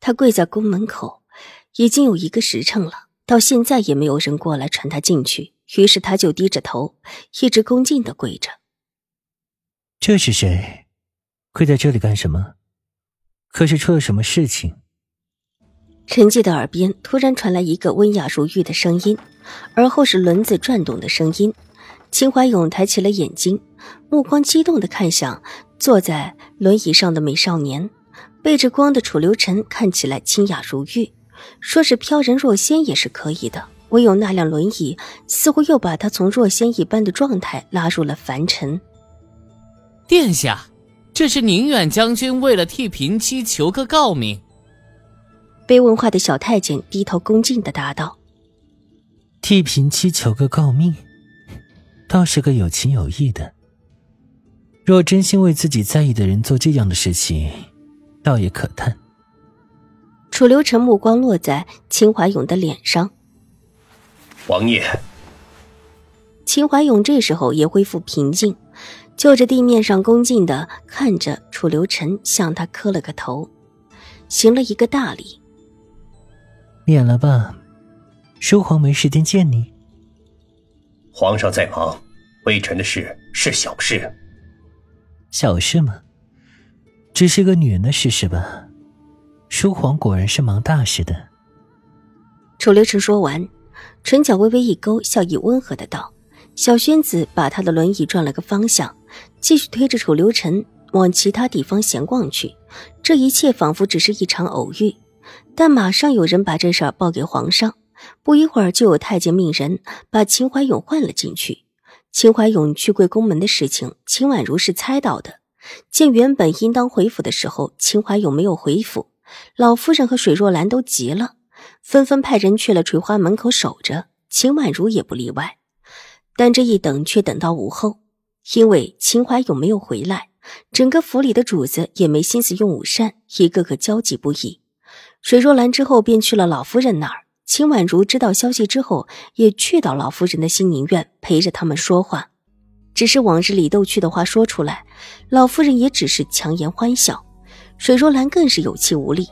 他跪在宫门口，已经有一个时辰了，到现在也没有人过来传他进去。于是他就低着头，一直恭敬的跪着。这是谁？跪在这里干什么？可是出了什么事情？陈记的耳边突然传来一个温雅如玉的声音，而后是轮子转动的声音。秦怀勇抬起了眼睛，目光激动的看向坐在轮椅上的美少年。背着光的楚留臣看起来清雅如玉，说是飘然若仙也是可以的。唯有那辆轮椅，似乎又把他从若仙一般的状态拉入了凡尘。殿下，这是宁远将军为了替平妻求个诰命。被问话的小太监低头恭敬的答道：“替平妻求个诰命，倒是个有情有义的。若真心为自己在意的人做这样的事情。”倒也可叹。楚留臣目光落在秦怀勇的脸上。王爷。秦怀勇这时候也恢复平静，就着地面上恭敬的看着楚留臣，向他磕了个头，行了一个大礼。免了吧，叔皇没时间见你。皇上在忙，微臣的事是小事。小事吗？只是个女人的事是吧？叔皇果然是忙大事的。楚留臣说完，唇角微微一勾，笑意温和的道：“小轩子把他的轮椅转了个方向，继续推着楚留臣往其他地方闲逛去。这一切仿佛只是一场偶遇，但马上有人把这事儿报给皇上。不一会儿，就有太监命人把秦怀勇换了进去。秦怀勇去跪宫门的事情，秦婉如是猜到的。”见原本应当回府的时候，秦怀勇没有回府，老夫人和水若兰都急了，纷纷派人去了垂花门口守着，秦婉如也不例外。但这一等却等到午后，因为秦怀勇没有回来，整个府里的主子也没心思用午膳，一个个焦急不已。水若兰之后便去了老夫人那儿，秦婉如知道消息之后，也去到老夫人的心宁院陪着他们说话。只是往日里逗趣的话说出来，老夫人也只是强颜欢笑。水若兰更是有气无力。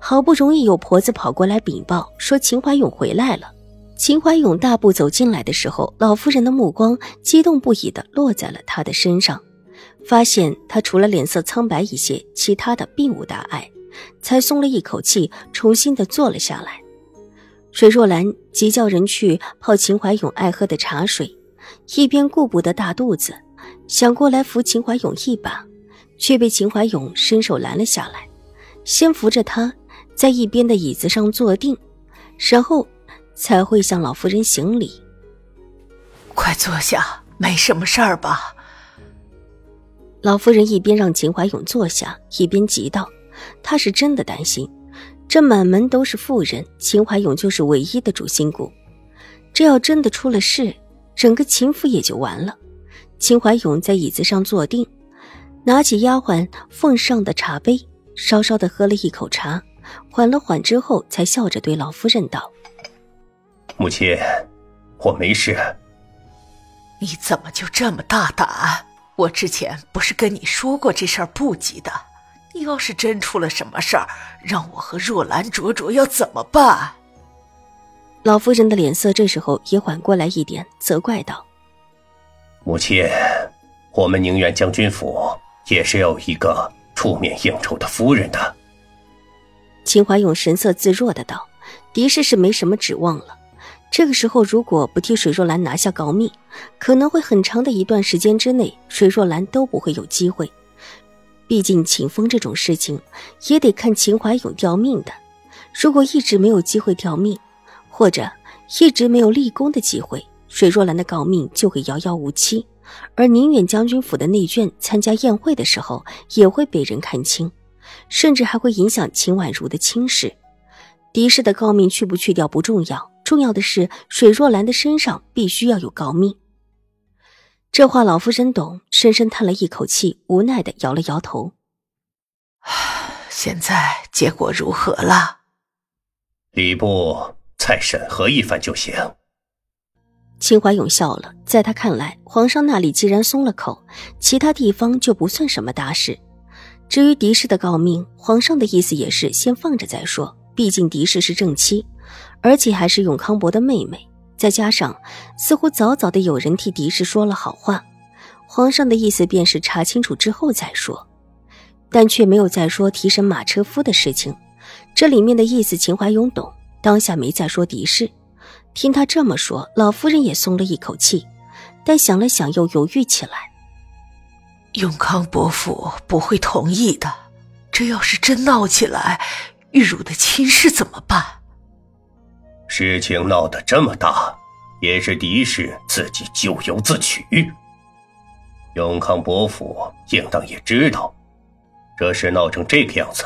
好不容易有婆子跑过来禀报说秦怀勇回来了。秦怀勇大步走进来的时候，老夫人的目光激动不已的落在了他的身上，发现他除了脸色苍白一些，其他的并无大碍，才松了一口气，重新的坐了下来。水若兰急叫人去泡秦怀勇爱喝的茶水。一边顾不得大肚子，想过来扶秦怀勇一把，却被秦怀勇伸手拦了下来，先扶着他在一边的椅子上坐定，然后才会向老夫人行礼。快坐下，没什么事儿吧？老夫人一边让秦怀勇坐下，一边急道：“她是真的担心，这满门都是妇人，秦怀勇就是唯一的主心骨，这要真的出了事。”整个秦府也就完了。秦怀勇在椅子上坐定，拿起丫鬟奉上的茶杯，稍稍的喝了一口茶，缓了缓之后，才笑着对老夫人道：“母亲，我没事。”你怎么就这么大胆？我之前不是跟你说过这事儿不急的？你要是真出了什么事儿，让我和若兰卓卓要怎么办？老夫人的脸色这时候也缓过来一点，责怪道：“母亲，我们宁远将军府也是有一个出面应酬的夫人的。”秦怀勇神色自若的道：“狄氏是没什么指望了。这个时候如果不替水若兰拿下诰命，可能会很长的一段时间之内，水若兰都不会有机会。毕竟秦风这种事情，也得看秦怀勇吊命的。如果一直没有机会吊命，”或者一直没有立功的机会，水若兰的诰命就会遥遥无期，而宁远将军府的内眷参加宴会的时候也会被人看清，甚至还会影响秦婉如的亲事。狄氏的诰命去不去掉不重要，重要的是水若兰的身上必须要有诰命。这话老夫人懂，深深叹了一口气，无奈的摇了摇头。现在结果如何了？礼部再审核一番就行。秦怀勇笑了，在他看来，皇上那里既然松了口，其他地方就不算什么大事。至于狄氏的诰命，皇上的意思也是先放着再说。毕竟狄氏是正妻，而且还是永康伯的妹妹，再加上似乎早早的有人替狄氏说了好话，皇上的意思便是查清楚之后再说，但却没有再说提审马车夫的事情。这里面的意思，秦怀勇懂，当下没再说狄氏。听他这么说，老夫人也松了一口气，但想了想又犹豫起来。永康伯父不会同意的，这要是真闹起来，玉汝的亲事怎么办？事情闹得这么大，也是狄氏自己咎由自取。永康伯父应当也知道，这事闹成这个样子，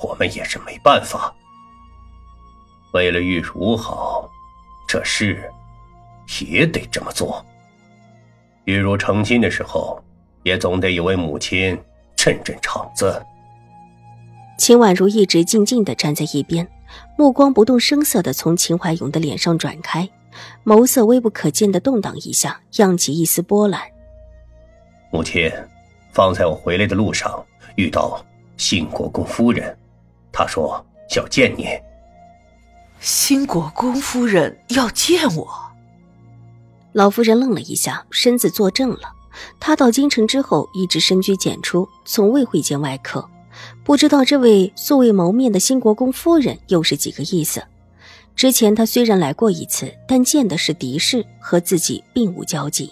我们也是没办法。为了玉茹好。这事也得这么做。玉茹成亲的时候，也总得有位母亲镇镇场子。秦婉如一直静静的站在一边，目光不动声色的从秦怀勇的脸上转开，眸色微不可见的动荡一下，漾起一丝波澜。母亲，方才我回来的路上遇到信国公夫人，她说要见你。新国公夫人要见我，老夫人愣了一下，身子坐正了。她到京城之后一直深居简出，从未会见外客，不知道这位素未谋面的新国公夫人又是几个意思。之前她虽然来过一次，但见的是狄氏，和自己并无交集。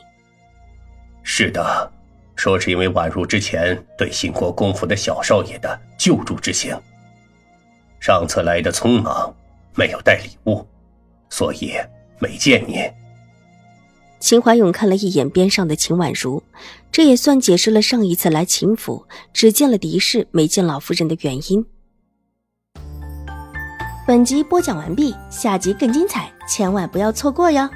是的，说是因为宛如之前对新国公府的小少爷的救助之行，上次来的匆忙。没有带礼物，所以没见你。秦怀勇看了一眼边上的秦婉如，这也算解释了上一次来秦府只见了狄氏，没见老夫人的原因。本集播讲完毕，下集更精彩，千万不要错过哟。